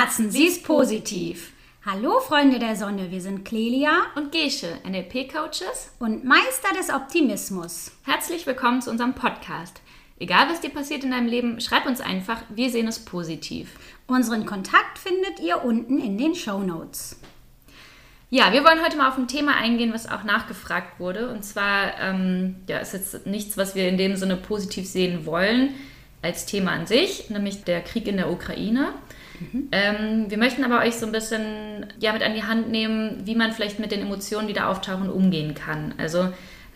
Herzen, sie ist positiv. Hallo Freunde der Sonne, wir sind Clelia und Gesche, NLP-Coaches und Meister des Optimismus. Herzlich willkommen zu unserem Podcast. Egal was dir passiert in deinem Leben, schreib uns einfach, wir sehen es positiv. Unseren Kontakt findet ihr unten in den Show Notes. Ja, wir wollen heute mal auf ein Thema eingehen, was auch nachgefragt wurde. Und zwar, ähm, ja, ist jetzt nichts, was wir in dem Sinne positiv sehen wollen als Thema an sich, nämlich der Krieg in der Ukraine. Mhm. Ähm, wir möchten aber euch so ein bisschen ja, mit an die Hand nehmen, wie man vielleicht mit den Emotionen, die da auftauchen, umgehen kann. Also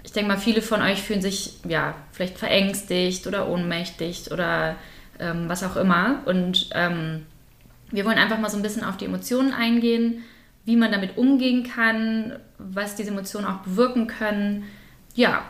ich denke mal, viele von euch fühlen sich ja vielleicht verängstigt oder ohnmächtig oder ähm, was auch immer. Und ähm, wir wollen einfach mal so ein bisschen auf die Emotionen eingehen, wie man damit umgehen kann, was diese Emotionen auch bewirken können. Ja,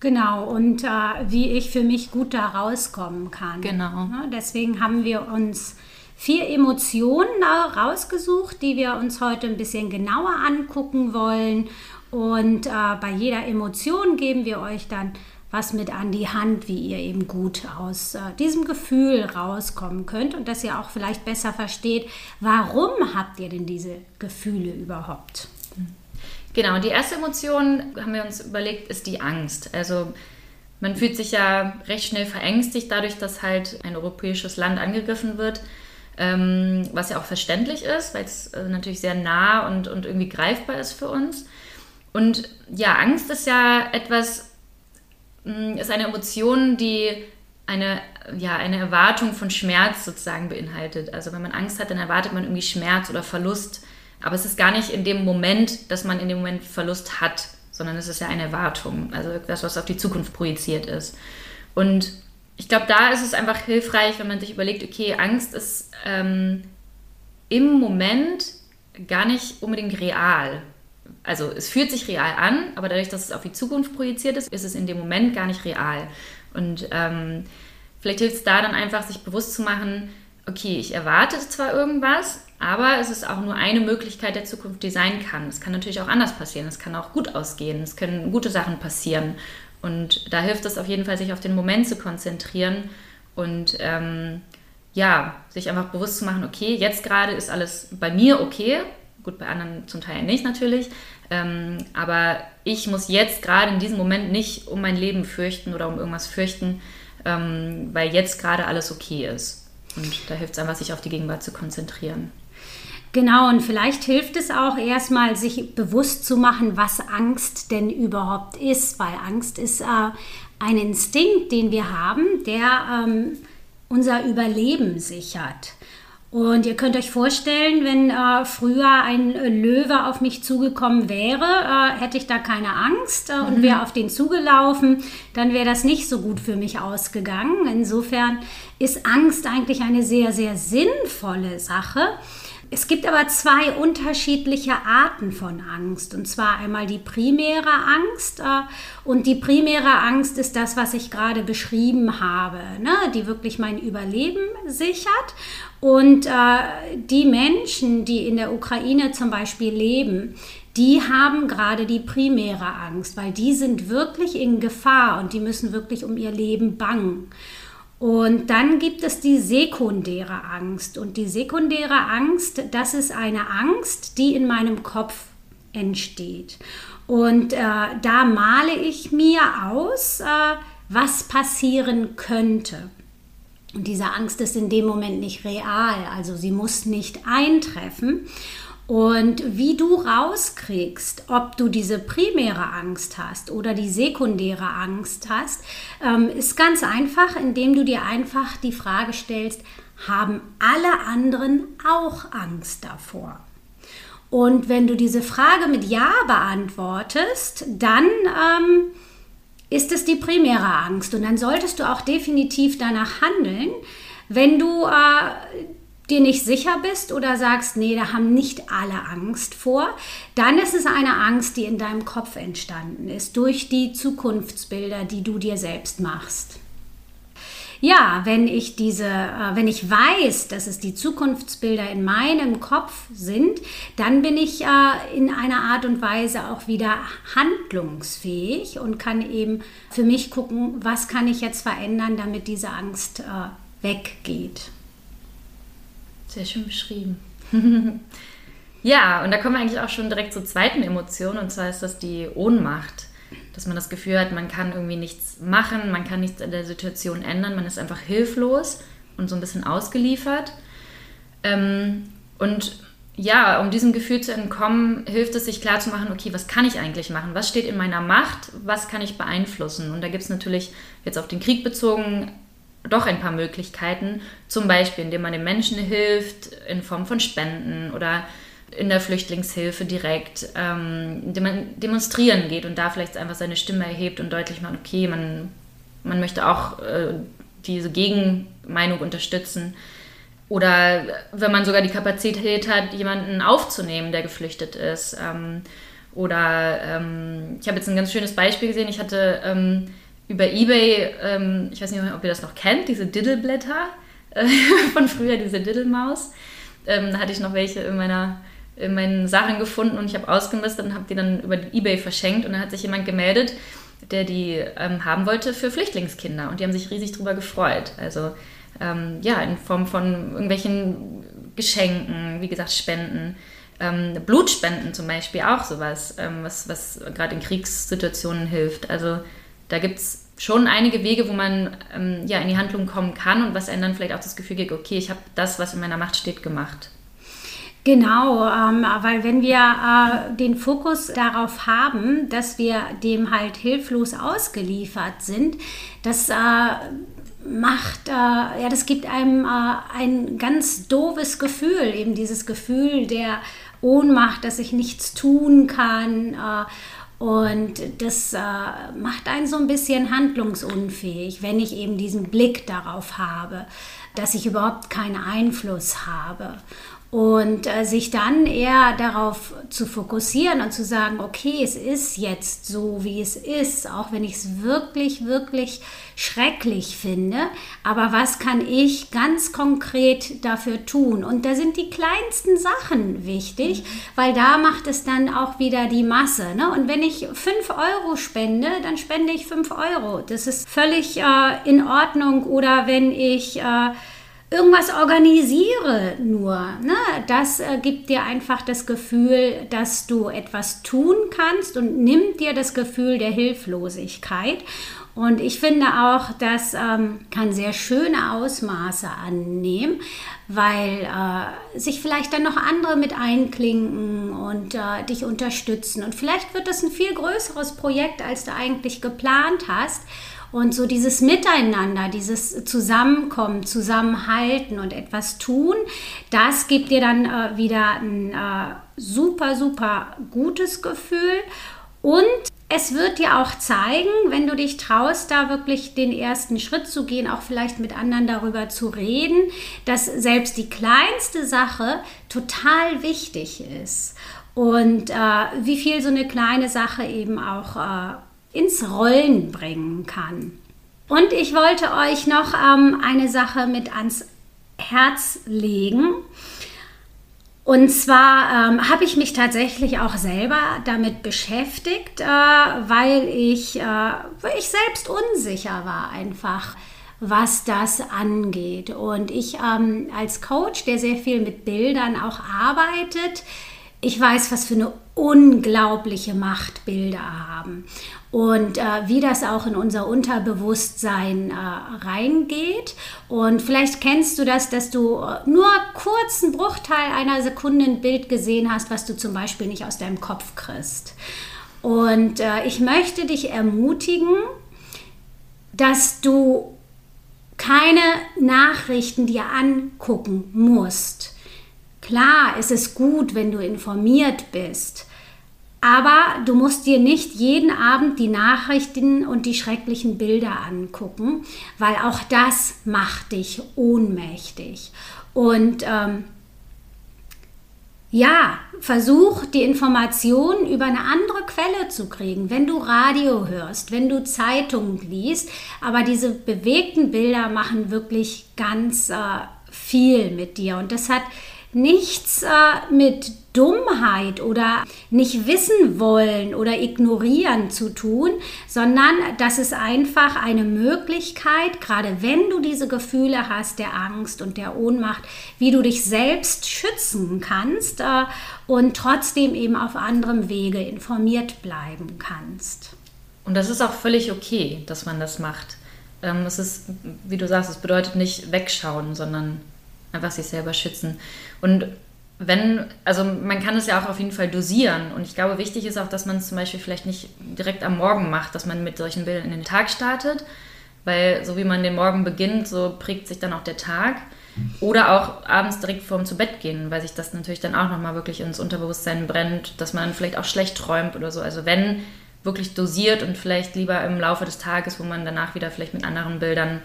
Genau, und äh, wie ich für mich gut da rauskommen kann. Genau. Ja, deswegen haben wir uns vier Emotionen rausgesucht, die wir uns heute ein bisschen genauer angucken wollen. Und äh, bei jeder Emotion geben wir euch dann was mit an die Hand, wie ihr eben gut aus äh, diesem Gefühl rauskommen könnt und dass ihr auch vielleicht besser versteht, warum habt ihr denn diese Gefühle überhaupt. Genau, die erste Emotion, haben wir uns überlegt, ist die Angst. Also man fühlt sich ja recht schnell verängstigt dadurch, dass halt ein europäisches Land angegriffen wird ähm, was ja auch verständlich ist, weil es äh, natürlich sehr nah und, und irgendwie greifbar ist für uns. Und ja, Angst ist ja etwas, mh, mm, ist eine Emotion, die eine, ja, eine Erwartung von Schmerz sozusagen beinhaltet. Also wenn man Angst hat, dann erwartet man irgendwie Schmerz oder Verlust. Aber es ist gar nicht in dem Moment, dass man in dem Moment Verlust hat, sondern es ist ja eine Erwartung, also etwas, was auf die Zukunft projiziert ist. Und ich glaube, da ist es einfach hilfreich, wenn man sich überlegt, okay, Angst ist ähm, im Moment gar nicht unbedingt real. Also es fühlt sich real an, aber dadurch, dass es auf die Zukunft projiziert ist, ist es in dem Moment gar nicht real. Und ähm, vielleicht hilft es da dann einfach, sich bewusst zu machen, okay, ich erwarte zwar irgendwas, aber es ist auch nur eine Möglichkeit der Zukunft, die sein kann. Es kann natürlich auch anders passieren, es kann auch gut ausgehen, es können gute Sachen passieren. Und da hilft es auf jeden Fall, sich auf den Moment zu konzentrieren und ähm, ja, sich einfach bewusst zu machen, okay, jetzt gerade ist alles bei mir okay. Gut, bei anderen zum Teil nicht natürlich. Ähm, aber ich muss jetzt gerade in diesem Moment nicht um mein Leben fürchten oder um irgendwas fürchten, ähm, weil jetzt gerade alles okay ist. Und da hilft es einfach, sich auf die Gegenwart zu konzentrieren. Genau, und vielleicht hilft es auch erstmal, sich bewusst zu machen, was Angst denn überhaupt ist, weil Angst ist äh, ein Instinkt, den wir haben, der ähm, unser Überleben sichert. Und ihr könnt euch vorstellen, wenn äh, früher ein Löwe auf mich zugekommen wäre, äh, hätte ich da keine Angst äh, und mhm. wäre auf den zugelaufen, dann wäre das nicht so gut für mich ausgegangen. Insofern ist Angst eigentlich eine sehr, sehr sinnvolle Sache. Es gibt aber zwei unterschiedliche Arten von Angst. Und zwar einmal die primäre Angst. Äh, und die primäre Angst ist das, was ich gerade beschrieben habe, ne? die wirklich mein Überleben sichert. Und äh, die Menschen, die in der Ukraine zum Beispiel leben, die haben gerade die primäre Angst, weil die sind wirklich in Gefahr und die müssen wirklich um ihr Leben bangen. Und dann gibt es die sekundäre Angst. Und die sekundäre Angst, das ist eine Angst, die in meinem Kopf entsteht. Und äh, da male ich mir aus, äh, was passieren könnte. Und diese Angst ist in dem Moment nicht real, also sie muss nicht eintreffen. Und wie du rauskriegst, ob du diese primäre Angst hast oder die sekundäre Angst hast, ähm, ist ganz einfach, indem du dir einfach die Frage stellst, haben alle anderen auch Angst davor? Und wenn du diese Frage mit Ja beantwortest, dann ähm, ist es die primäre Angst. Und dann solltest du auch definitiv danach handeln. Wenn du äh, dir nicht sicher bist oder sagst, nee, da haben nicht alle Angst vor, dann ist es eine Angst, die in deinem Kopf entstanden ist, durch die Zukunftsbilder, die du dir selbst machst. Ja, wenn ich diese, äh, wenn ich weiß, dass es die Zukunftsbilder in meinem Kopf sind, dann bin ich äh, in einer Art und Weise auch wieder handlungsfähig und kann eben für mich gucken, was kann ich jetzt verändern, damit diese Angst äh, weggeht. Sehr schön beschrieben. ja, und da kommen wir eigentlich auch schon direkt zur zweiten Emotion, und zwar ist das die Ohnmacht. Dass man das Gefühl hat, man kann irgendwie nichts machen, man kann nichts in der Situation ändern, man ist einfach hilflos und so ein bisschen ausgeliefert. Ähm, und ja, um diesem Gefühl zu entkommen, hilft es sich klarzumachen, okay, was kann ich eigentlich machen? Was steht in meiner Macht? Was kann ich beeinflussen? Und da gibt es natürlich jetzt auf den Krieg bezogen doch ein paar Möglichkeiten. Zum Beispiel, indem man den Menschen hilft in Form von Spenden oder in der Flüchtlingshilfe direkt, ähm, indem man demonstrieren geht und da vielleicht einfach seine Stimme erhebt und deutlich macht, okay, man, man möchte auch äh, diese Gegenmeinung unterstützen. Oder wenn man sogar die Kapazität hat, jemanden aufzunehmen, der geflüchtet ist. Ähm, oder ähm, ich habe jetzt ein ganz schönes Beispiel gesehen. Ich hatte ähm, über Ebay, ähm, ich weiß nicht, ob ihr das noch kennt, diese Diddleblätter äh, von früher, diese Diddlemaus. Ähm, da hatte ich noch welche in meiner in meinen Sachen gefunden und ich habe ausgemistet und habe die dann über Ebay verschenkt und dann hat sich jemand gemeldet, der die ähm, haben wollte für Flüchtlingskinder und die haben sich riesig darüber gefreut. Also ähm, ja, in Form von irgendwelchen Geschenken, wie gesagt, Spenden. Ähm, Blutspenden zum Beispiel auch sowas, ähm, was, was gerade in Kriegssituationen hilft. Also da gibt es schon einige Wege, wo man ähm, ja, in die Handlung kommen kann und was einem dann vielleicht auch das Gefühl gibt, okay, ich habe das, was in meiner Macht steht, gemacht. Genau, ähm, weil wenn wir äh, den Fokus darauf haben, dass wir dem halt hilflos ausgeliefert sind, das äh, macht, äh, ja, das gibt einem äh, ein ganz doofes Gefühl, eben dieses Gefühl der Ohnmacht, dass ich nichts tun kann. Und das äh, macht einen so ein bisschen handlungsunfähig, wenn ich eben diesen Blick darauf habe, dass ich überhaupt keinen Einfluss habe und äh, sich dann eher darauf zu fokussieren und zu sagen, okay, es ist jetzt so, wie es ist, auch wenn ich es wirklich, wirklich schrecklich finde, aber was kann ich ganz konkret dafür tun? Und da sind die kleinsten Sachen wichtig, mhm. weil da macht es dann auch wieder die Masse. Ne? Und wenn ich 5 Euro spende, dann spende ich 5 Euro. Das ist völlig äh, in Ordnung. Oder wenn ich... Äh, irgendwas organisiere nur. Ne? Das äh, gibt dir einfach das Gefühl, dass du etwas tun kannst und nimmt dir das Gefühl der Hilflosigkeit. Und ich finde auch, das ähm, kann sehr schöne Ausmaße annehmen, weil äh, sich vielleicht dann noch andere mit einklinken und äh, dich unterstützen. Und vielleicht wird das ein viel größeres Projekt, als du eigentlich geplant hast. Und so dieses Miteinander, dieses Zusammenkommen, Zusammenhalten und etwas tun, das gibt dir dann äh, wieder ein äh, super, super gutes Gefühl. Und es wird dir auch zeigen, wenn du dich traust, da wirklich den ersten Schritt zu gehen, auch vielleicht mit anderen darüber zu reden, dass selbst die kleinste Sache total wichtig ist. Und äh, wie viel so eine kleine Sache eben auch äh, ins Rollen bringen kann. Und ich wollte euch noch ähm, eine Sache mit ans Herz legen. Und zwar ähm, habe ich mich tatsächlich auch selber damit beschäftigt, äh, weil, ich, äh, ich selbst unsicher war einfach, was das angeht. Und ich ähm, als Coach, der sehr viel mit Bildern auch arbeitet, ich weiß, was für eine unglaubliche Macht Bilder haben und äh, wie das auch in unser Unterbewusstsein äh, reingeht. Und vielleicht kennst du das, dass du äh, nur kurz einen Bruchteil einer Sekunde ein Bild gesehen hast, was du zum Beispiel nicht aus deinem Kopf kriegst. Und äh, ich möchte dich ermutigen, dass du keine Nachrichten dir angucken musst Klar, es ist gut, wenn du informiert bist, aber du musst dir nicht jeden Abend die Nachrichten und die schrecklichen Bilder angucken, weil auch das macht dich ohnmächtig. Und ähm, ja, versuch die Informationen über eine andere Quelle zu kriegen, wenn du Radio hörst, wenn du Zeitungen liest. Aber diese bewegten Bilder machen wirklich ganz äh, viel mit dir. Und das hat nichts äh, mit Dummheit oder nicht wissen wollen oder ignorieren zu tun, sondern das ist einfach eine Möglichkeit, gerade wenn du diese Gefühle hast der Angst und der Ohnmacht, wie du dich selbst schützen kannst äh, und trotzdem eben auf anderem Wege informiert bleiben kannst. Und das ist auch völlig okay, dass man das macht. Ähm, es ist, wie du sagst, es bedeutet nicht wegschauen, sondern einfach sich selber schützen. Und wenn, also man kann es ja auch auf jeden Fall dosieren. Und ich glaube, wichtig ist auch, dass man es zum Beispiel vielleicht nicht direkt am Morgen macht, dass man mit solchen Bildern in den Tag startet. Weil so wie man den Morgen beginnt, so prägt sich dann auch der Tag. Oder auch abends direkt vorm zu Bett gehen, weil sich das natürlich dann auch nochmal wirklich ins Unterbewusstsein brennt, dass man vielleicht auch schlecht träumt oder so. Also wenn wirklich dosiert und vielleicht lieber im Laufe des Tages, wo man danach wieder vielleicht mit anderen Bildern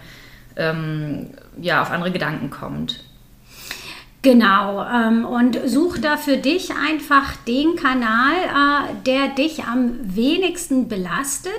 ähm, ja, auf andere Gedanken kommt. Genau, ähm, und such da für dich einfach den Kanal, äh, der dich am wenigsten belastet.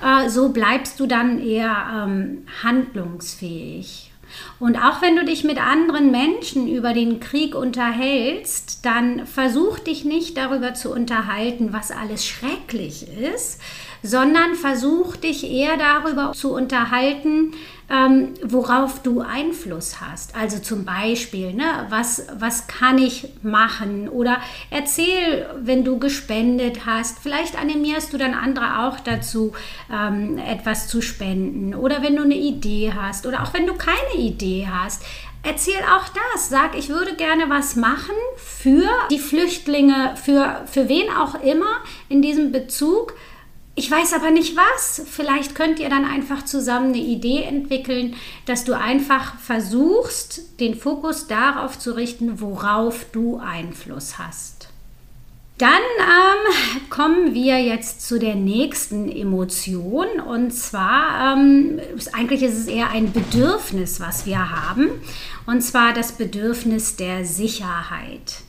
Äh, so bleibst du dann eher ähm, handlungsfähig. Und auch wenn du dich mit anderen Menschen über den Krieg unterhältst, dann versuch dich nicht darüber zu unterhalten, was alles schrecklich ist, sondern versuch dich eher darüber zu unterhalten, ähm, worauf du Einfluss hast. Also zum Beispiel, ne, was, was kann ich machen? Oder erzähl, wenn du gespendet hast. Vielleicht animierst du dann andere auch dazu, ähm, etwas zu spenden. Oder wenn du eine Idee hast. Oder auch wenn du keine Idee hast. Erzähl auch das. Sag, ich würde gerne was machen für die Flüchtlinge, für, für wen auch immer in diesem Bezug ich weiß aber nicht was. Vielleicht könnt ihr dann einfach zusammen eine Idee entwickeln, dass du einfach versuchst, den Fokus darauf zu richten, worauf du Einfluss hast. Dann ähm, kommen wir jetzt zu der nächsten Emotion und zwar, ähm, eigentlich ist es eher ein Bedürfnis, was wir haben, und zwar das Bedürfnis der Sicherheit.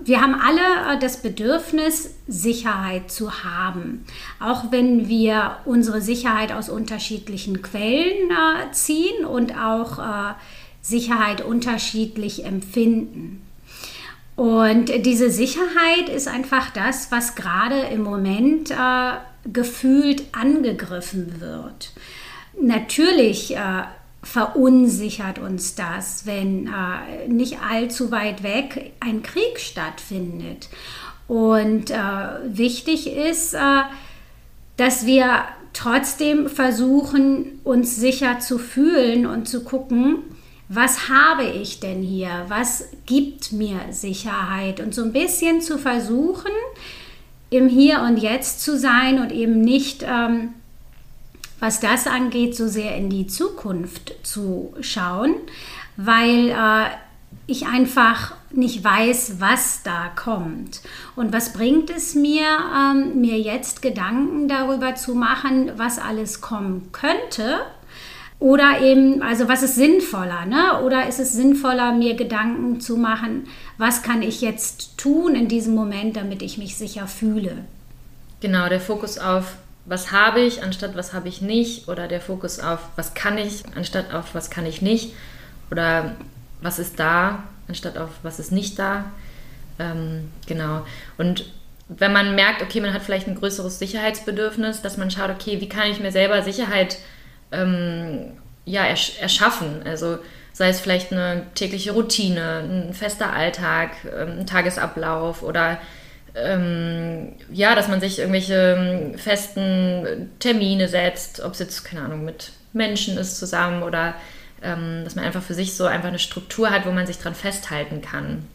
Wir haben alle äh, das Bedürfnis, Sicherheit zu haben, auch wenn wir unsere Sicherheit aus unterschiedlichen Quellen äh, ziehen und auch äh, Sicherheit unterschiedlich empfinden. Und diese Sicherheit ist einfach das, was gerade im Moment gefühlt angegriffen wird. Natürlich verunsichert uns das, wenn äh, nicht allzu weit weg ein Krieg stattfindet. Und äh, wichtig ist, äh, dass wir trotzdem versuchen, uns sicher zu fühlen und zu gucken, was habe ich denn hier? Was gibt mir Sicherheit? Und so ein bisschen zu versuchen, im Hier und Jetzt zu sein und eben nicht ähm, was das angeht, so sehr in die Zukunft zu schauen, weil äh, ich einfach nicht weiß, was da kommt. Und was bringt es mir, ähm, mir jetzt Gedanken darüber zu machen, was alles kommen könnte? Oder eben, also was ist sinnvoller? Ne? Oder ist es sinnvoller, mir Gedanken zu machen, was kann ich jetzt tun in diesem Moment, damit ich mich sicher fühle? Genau, der Fokus auf was habe ich anstatt was habe ich nicht oder der Fokus auf was kann ich anstatt auf was kann ich nicht oder was ist da anstatt auf was ist nicht da. Ähm, genau. Und wenn man merkt, okay, man hat vielleicht ein größeres Sicherheitsbedürfnis, dass man schaut, okay, wie kann ich mir selber Sicherheit ähm, ja, ersch erschaffen? Also sei es vielleicht eine tägliche Routine, ein fester Alltag, ähm, ein Tagesablauf oder ähm, ja, dass man sich irgendwelche ähm, festen Termine setzt, ob es jetzt, keine Ahnung, mit Menschen ist zusammen oder ähm, dass man einfach für sich so einfach eine Struktur hat, wo man sich dran festhalten kann.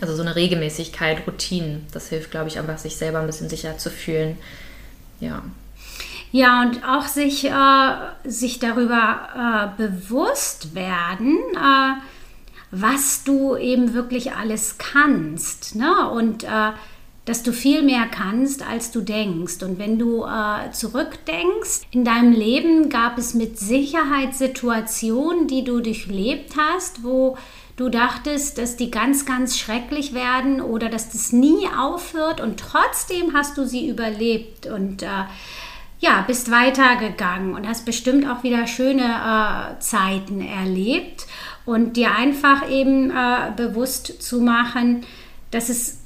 Also so eine Regelmäßigkeit, Routinen, das hilft, glaube ich, einfach sich selber ein bisschen sicher zu fühlen. Ja. Ja, und auch sich, äh, sich darüber äh, bewusst werden, äh, was du eben wirklich alles kannst. Ne? Und äh, dass du viel mehr kannst, als du denkst. Und wenn du äh, zurückdenkst, in deinem Leben gab es mit Sicherheit Situationen, die du durchlebt hast, wo du dachtest, dass die ganz, ganz schrecklich werden oder dass das nie aufhört und trotzdem hast du sie überlebt und äh, ja, bist weitergegangen und hast bestimmt auch wieder schöne äh, Zeiten erlebt. und dir einfach eben äh, bewusst zu machen, dass es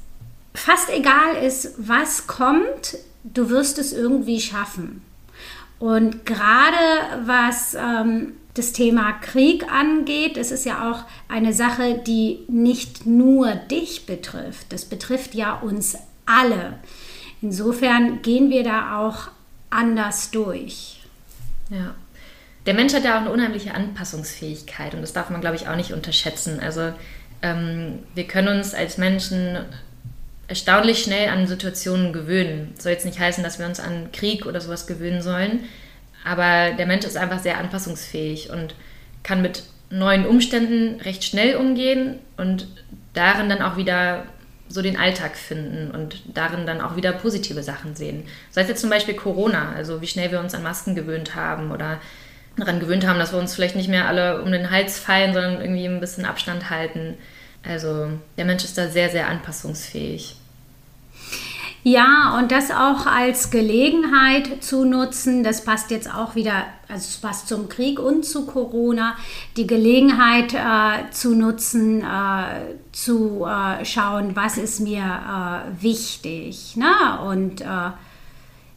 fast egal ist, was kommt, du wirst es irgendwie schaffen. Und gerade was ähm, das Thema Krieg angeht, es ist ja auch eine Sache, die nicht nur dich betrifft. Das betrifft ja uns alle. Insofern gehen wir da auch anders durch. Ja. Der Mensch hat ja auch eine unheimliche Anpassungsfähigkeit und das darf man, glaube ich, auch nicht unterschätzen. Also ähm, wir können uns als Menschen erstaunlich schnell an Situationen gewöhnen. Soll jetzt nicht heißen, dass wir uns an Krieg oder sowas gewöhnen sollen, aber der Mensch ist einfach sehr anpassungsfähig und kann mit neuen Umständen recht schnell umgehen und darin dann auch wieder so den Alltag finden und darin dann auch wieder positive Sachen sehen. Sei es jetzt zum Beispiel Corona, also wie schnell wir uns an Masken gewöhnt haben oder daran gewöhnt haben, dass wir uns vielleicht nicht mehr alle um den Hals fallen, sondern irgendwie ein bisschen Abstand halten. Also der Mensch ist da sehr, sehr anpassungsfähig. Ja, und das auch als Gelegenheit zu nutzen, das passt jetzt auch wieder, also es passt zum Krieg und zu Corona, die Gelegenheit äh, zu nutzen, äh, zu äh, schauen, was ist mir äh, wichtig. Ne? Und äh,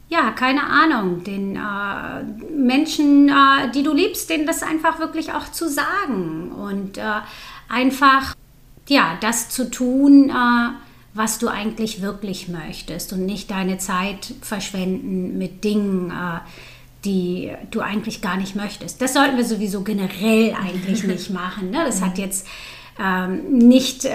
ja, keine Ahnung, den äh, Menschen, die du liebst, denen das einfach wirklich auch zu sagen und einfach, ja, das zu tun, was du eigentlich wirklich möchtest und nicht deine Zeit verschwenden mit Dingen, äh, die du eigentlich gar nicht möchtest. Das sollten wir sowieso generell eigentlich nicht machen. Ne? Das hat jetzt ähm, nicht äh,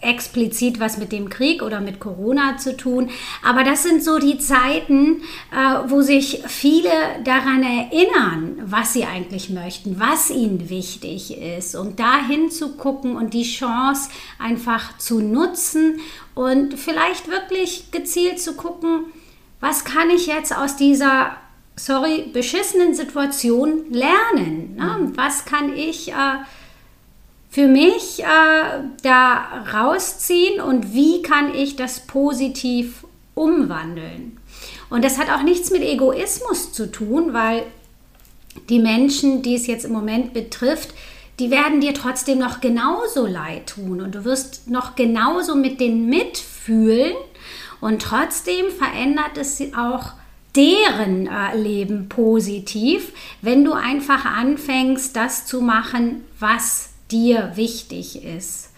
explizit was mit dem Krieg oder mit Corona zu tun. Aber das sind so die Zeiten, äh, wo sich viele daran erinnern, was sie eigentlich möchten, was ihnen wichtig ist. Und dahin zu gucken und die Chance einfach zu nutzen und vielleicht wirklich gezielt zu gucken, was kann ich jetzt aus dieser sorry, beschissenen Situation lernen? Ne? Mhm. Was kann ich äh, für mich äh, da rausziehen und wie kann ich das positiv umwandeln? Und das hat auch nichts mit Egoismus zu tun, weil die Menschen, die es jetzt im Moment betrifft, die werden dir trotzdem noch genauso leid tun und du wirst noch genauso mit denen mitfühlen und trotzdem verändert es auch deren äh, Leben positiv, wenn du einfach anfängst, das zu machen, was dir wichtig ist.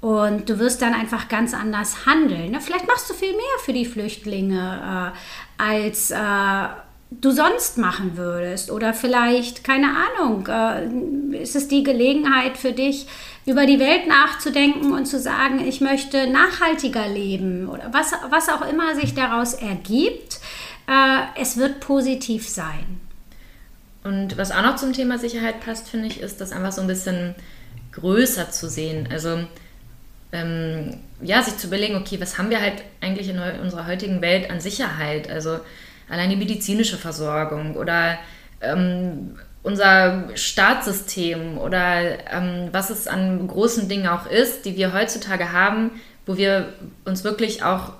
Und du wirst dann einfach ganz anders handeln. Vielleicht machst du viel mehr für die Flüchtlinge, äh, als äh, du sonst machen würdest. Oder vielleicht, keine Ahnung, äh, ist es die Gelegenheit für dich, über die Welt nachzudenken und zu sagen, ich möchte nachhaltiger leben oder was, was auch immer sich daraus ergibt. Es wird positiv sein. Und was auch noch zum Thema Sicherheit passt, finde ich, ist das einfach so ein bisschen größer zu sehen. Also ähm, ja, sich zu überlegen, okay, was haben wir halt eigentlich in unserer heutigen Welt an Sicherheit? Also allein die medizinische Versorgung oder ähm, unser Staatssystem oder ähm, was es an großen Dingen auch ist, die wir heutzutage haben, wo wir uns wirklich auch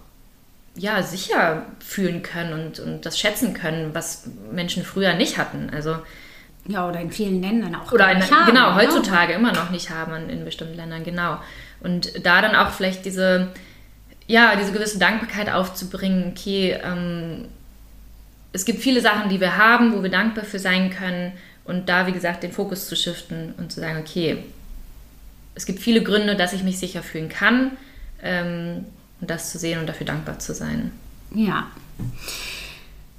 ja, sicher fühlen können und, und das schätzen können, was Menschen früher nicht hatten. Also ja, oder in vielen Ländern auch. Oder in, haben, genau, heutzutage immer noch nicht haben in bestimmten Ländern, genau. Und da dann auch vielleicht diese, ja, diese gewisse Dankbarkeit aufzubringen, okay, ähm, es gibt viele Sachen, die wir haben, wo wir dankbar für sein können und da, wie gesagt, den Fokus zu shiften und zu sagen, okay, es gibt viele Gründe, dass ich mich sicher fühlen kann ähm, und das zu sehen und dafür dankbar zu sein. Ja.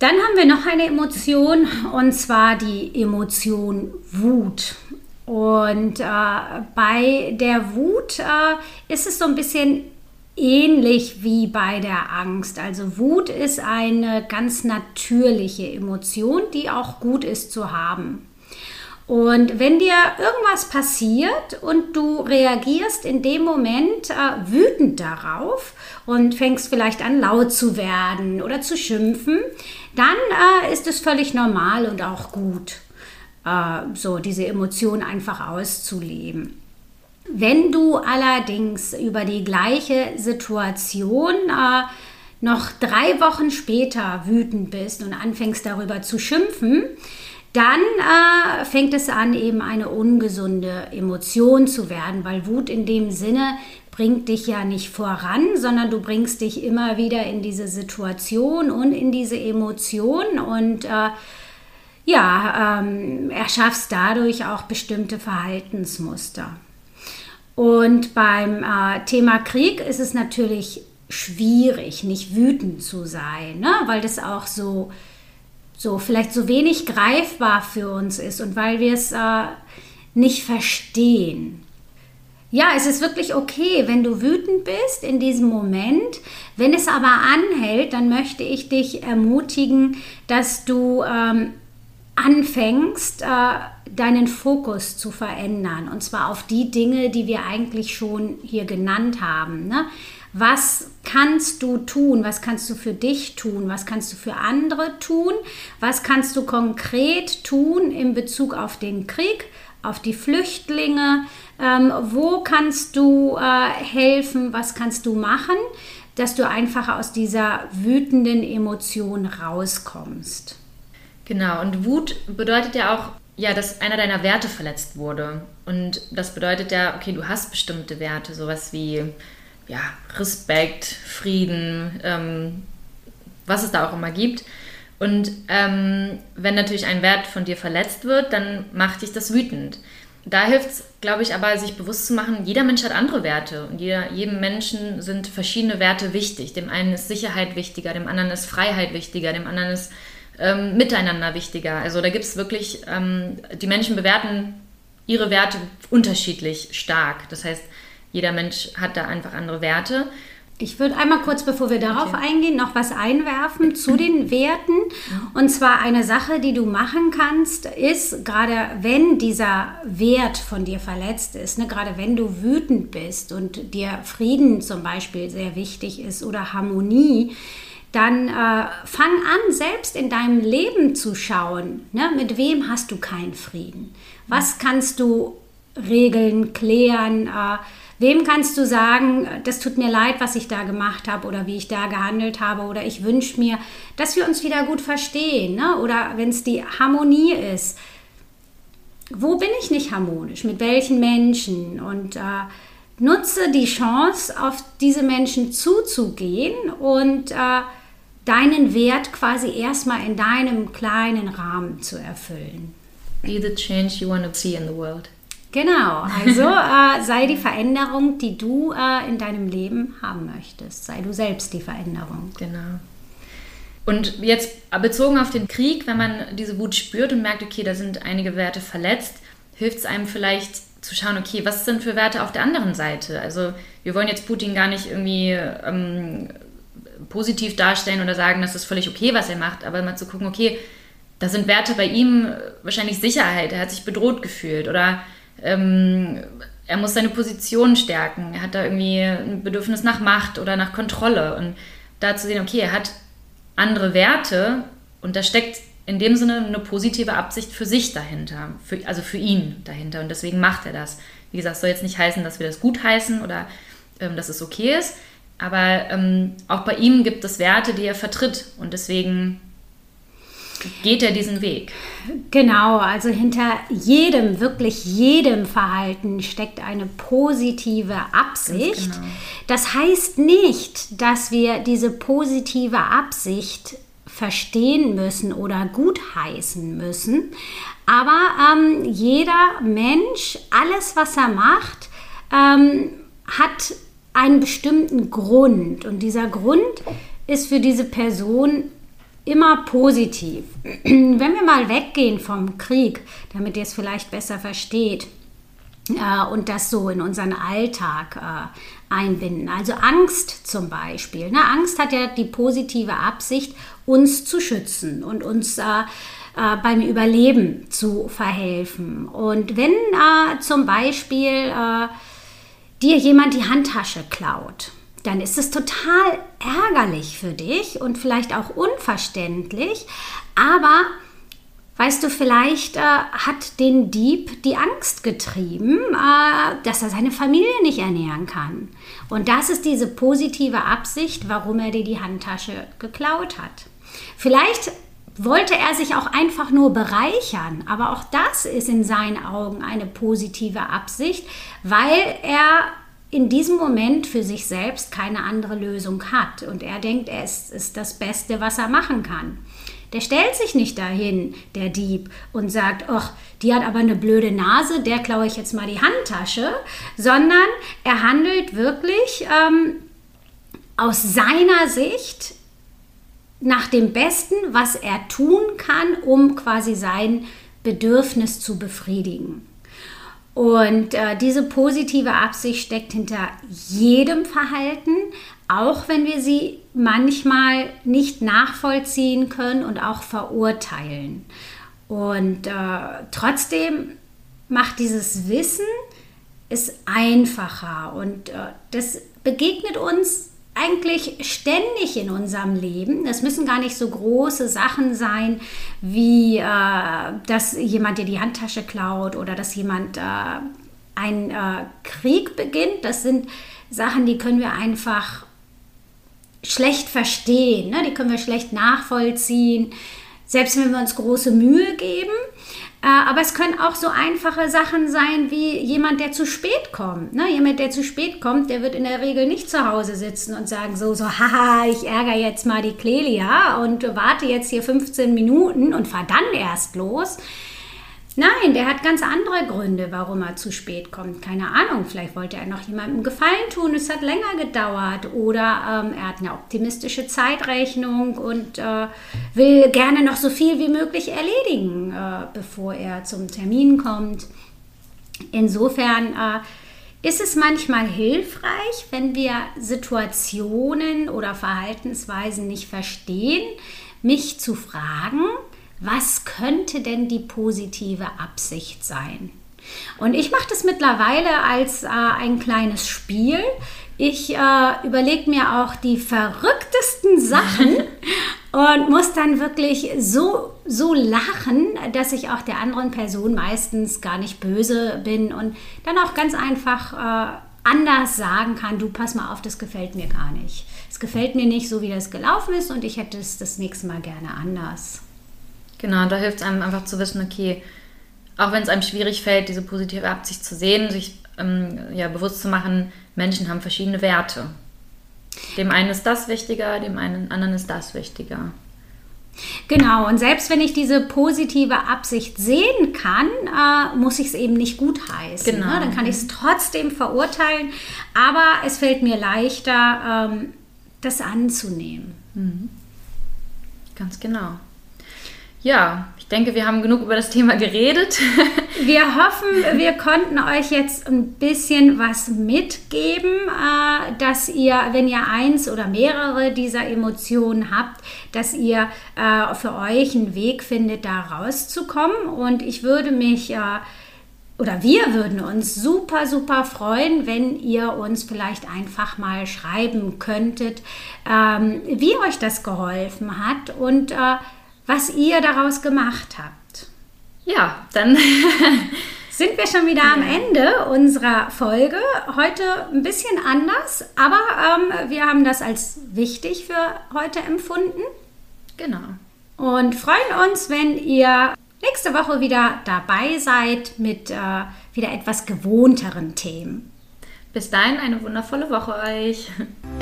Dann haben wir noch eine Emotion und zwar die Emotion Wut. Und äh, bei der Wut äh, ist es so ein bisschen ähnlich wie bei der Angst. Also Wut ist eine ganz natürliche Emotion, die auch gut ist zu haben. Und wenn dir irgendwas passiert und du reagierst in dem Moment äh, wütend darauf und fängst vielleicht an laut zu werden oder zu schimpfen, dann äh, ist es völlig normal und auch gut, äh, so diese Emotion einfach auszuleben. Wenn du allerdings über die gleiche Situation äh, noch drei Wochen später wütend bist und anfängst darüber zu schimpfen, dann äh, fängt es an, eben eine ungesunde Emotion zu werden, weil Wut in dem Sinne bringt dich ja nicht voran, sondern du bringst dich immer wieder in diese Situation und in diese Emotion und äh, ja, ähm, erschaffst dadurch auch bestimmte Verhaltensmuster. Und beim äh, Thema Krieg ist es natürlich schwierig, nicht wütend zu sein, ne? weil das auch so so vielleicht so wenig greifbar für uns ist und weil wir es äh, nicht verstehen. Ja, es ist wirklich okay, wenn du wütend bist in diesem Moment. Wenn es aber anhält, dann möchte ich dich ermutigen, dass du ähm, anfängst, äh, deinen Fokus zu verändern. Und zwar auf die Dinge, die wir eigentlich schon hier genannt haben. Ne? Was kannst du tun? Was kannst du für dich tun? Was kannst du für andere tun? Was kannst du konkret tun in Bezug auf den Krieg, auf die Flüchtlinge? Ähm, wo kannst du äh, helfen? Was kannst du machen, dass du einfach aus dieser wütenden Emotion rauskommst? Genau, und Wut bedeutet ja auch, ja, dass einer deiner Werte verletzt wurde. Und das bedeutet ja, okay, du hast bestimmte Werte, sowas wie ja, Respekt, Frieden, ähm, was es da auch immer gibt. Und ähm, wenn natürlich ein Wert von dir verletzt wird, dann macht dich das wütend. Da hilft es, glaube ich, aber, sich bewusst zu machen, jeder Mensch hat andere Werte und jeder, jedem Menschen sind verschiedene Werte wichtig. Dem einen ist Sicherheit wichtiger, dem anderen ist Freiheit wichtiger, dem anderen ist ähm, Miteinander wichtiger. Also da gibt es wirklich, ähm, die Menschen bewerten ihre Werte unterschiedlich stark. Das heißt, jeder Mensch hat da einfach andere Werte. Ich würde einmal kurz, bevor wir darauf okay. eingehen, noch was einwerfen zu den Werten. Und zwar eine Sache, die du machen kannst, ist, gerade wenn dieser Wert von dir verletzt ist, ne, gerade wenn du wütend bist und dir Frieden zum Beispiel sehr wichtig ist oder Harmonie, dann äh, fang an, selbst in deinem Leben zu schauen, ne, mit wem hast du keinen Frieden? Was kannst du regeln, klären? Äh, Wem kannst du sagen, das tut mir leid, was ich da gemacht habe oder wie ich da gehandelt habe oder ich wünsche mir, dass wir uns wieder gut verstehen ne? oder wenn es die Harmonie ist. Wo bin ich nicht harmonisch? Mit welchen Menschen? Und äh, nutze die Chance, auf diese Menschen zuzugehen und äh, deinen Wert quasi erstmal in deinem kleinen Rahmen zu erfüllen. Be the change you want to see in the world. Genau, also äh, sei die Veränderung, die du äh, in deinem Leben haben möchtest. Sei du selbst die Veränderung. Genau. Und jetzt bezogen auf den Krieg, wenn man diese Wut spürt und merkt, okay, da sind einige Werte verletzt, hilft es einem vielleicht zu schauen, okay, was sind für Werte auf der anderen Seite? Also wir wollen jetzt Putin gar nicht irgendwie ähm, positiv darstellen oder sagen, das ist völlig okay, was er macht, aber mal zu gucken, okay, da sind Werte bei ihm wahrscheinlich Sicherheit, er hat sich bedroht gefühlt oder ähm, er muss seine Position stärken. Er hat da irgendwie ein Bedürfnis nach Macht oder nach Kontrolle. Und da zu sehen, okay, er hat andere Werte und da steckt in dem Sinne eine positive Absicht für sich dahinter, für, also für ihn dahinter. Und deswegen macht er das. Wie gesagt, soll jetzt nicht heißen, dass wir das gut heißen oder ähm, dass es okay ist. Aber ähm, auch bei ihm gibt es Werte, die er vertritt. Und deswegen geht er diesen Weg. Genau, also hinter jedem, wirklich jedem Verhalten steckt eine positive Absicht. Genau. Das heißt nicht, dass wir diese positive Absicht verstehen müssen oder gutheißen müssen. Aber ähm, jeder Mensch, alles, was er macht, ähm, hat einen bestimmten Grund. Und dieser Grund ist für diese Person immer positiv. Wenn wir mal weggehen vom Krieg, damit ihr es vielleicht besser versteht äh, und das so in unseren Alltag äh, einbinden. Also Angst zum Beispiel. Ne? Angst hat ja die positive Absicht, uns zu schützen und uns äh, äh beim Überleben zu verhelfen. Und wenn äh, zum Beispiel äh, dir jemand die Handtasche klaut, dann ist es total ärgerlich für dich und vielleicht auch unverständlich. Aber weißt du, vielleicht äh, hat den Dieb die Angst getrieben, äh, dass er seine Familie nicht ernähren kann. Und das ist diese positive Absicht, warum er dir die Handtasche geklaut hat. Vielleicht wollte er sich auch einfach nur bereichern. Aber auch das ist in seinen Augen eine positive Absicht, weil er in diesem Moment für sich selbst keine andere Lösung hat. Und er denkt, es ist das Beste, was er machen kann. Der stellt sich nicht dahin, der Dieb, und sagt, ach, die hat aber eine blöde Nase, der klaue ich jetzt mal die Handtasche, sondern er handelt wirklich ähm, aus seiner Sicht nach dem Besten, was er tun kann, um quasi sein Bedürfnis zu befriedigen. Und äh, diese positive Absicht steckt hinter jedem Verhalten, auch wenn wir sie manchmal nicht nachvollziehen können und auch verurteilen. Und äh, trotzdem macht dieses Wissen es einfacher und äh, das begegnet uns eigentlich ständig in unserem Leben. Das müssen gar nicht so große Sachen sein, wie äh, dass jemand dir die Handtasche klaut oder dass jemand äh, einen äh, Krieg beginnt. Das sind Sachen, die können wir einfach schlecht verstehen, ne? die können wir schlecht nachvollziehen, selbst wenn wir uns große Mühe geben. Äh, aber es können auch so einfache Sachen sein wie jemand, der zu spät kommt. Ne? Jemand, der zu spät kommt, der wird in der Regel nicht zu Hause sitzen und sagen so, so, haha, ich ärgere jetzt mal die Clelia und warte jetzt hier 15 Minuten und fahr dann erst los. Nein, der hat ganz andere Gründe, warum er zu spät kommt. Keine Ahnung, vielleicht wollte er noch jemandem Gefallen tun, es hat länger gedauert oder ähm, er hat eine optimistische Zeitrechnung und äh, will gerne noch so viel wie möglich erledigen, äh, bevor er zum Termin kommt. Insofern äh, ist es manchmal hilfreich, wenn wir Situationen oder Verhaltensweisen nicht verstehen, mich zu fragen, was könnte denn die positive Absicht sein? Und ich mache das mittlerweile als äh, ein kleines Spiel. Ich äh, überlege mir auch die verrücktesten Sachen und muss dann wirklich so, so lachen, dass ich auch der anderen Person meistens gar nicht böse bin und dann auch ganz einfach äh, anders sagen kann, du pass mal auf, das gefällt mir gar nicht. Es gefällt mir nicht so, wie das gelaufen ist und ich hätte es das nächste Mal gerne anders. Genau, da hilft es einem einfach zu wissen, okay, auch wenn es einem schwierig fällt, diese positive Absicht zu sehen, sich ähm, ja, bewusst zu machen, Menschen haben verschiedene Werte. Dem einen ist das wichtiger, dem einen anderen ist das wichtiger. Genau, und selbst wenn ich diese positive Absicht sehen kann, äh, muss ich es eben nicht gutheißen. Genau. Ne? Dann kann ich es trotzdem verurteilen, aber es fällt mir leichter, ähm, das anzunehmen. Mhm. Ganz genau. Ja, ich denke, wir haben genug über das Thema geredet. wir hoffen, wir konnten euch jetzt ein bisschen was mitgeben, äh, dass ihr, wenn ihr eins oder mehrere dieser Emotionen habt, dass ihr äh, für euch einen Weg findet, da rauszukommen. Und ich würde mich äh, oder wir würden uns super, super freuen, wenn ihr uns vielleicht einfach mal schreiben könntet, ähm, wie euch das geholfen hat und was ihr daraus gemacht habt. Ja, dann sind wir schon wieder am Ende unserer Folge. Heute ein bisschen anders, aber ähm, wir haben das als wichtig für heute empfunden. Genau. Und freuen uns, wenn ihr nächste Woche wieder dabei seid mit äh, wieder etwas gewohnteren Themen. Bis dahin eine wundervolle Woche euch.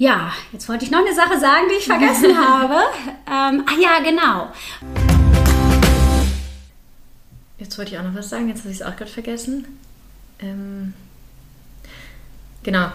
Ja, jetzt wollte ich noch eine Sache sagen, die ich vergessen habe. Ähm, ah ja, genau. Jetzt wollte ich auch noch was sagen, jetzt habe ich es auch gerade vergessen. Ähm, genau.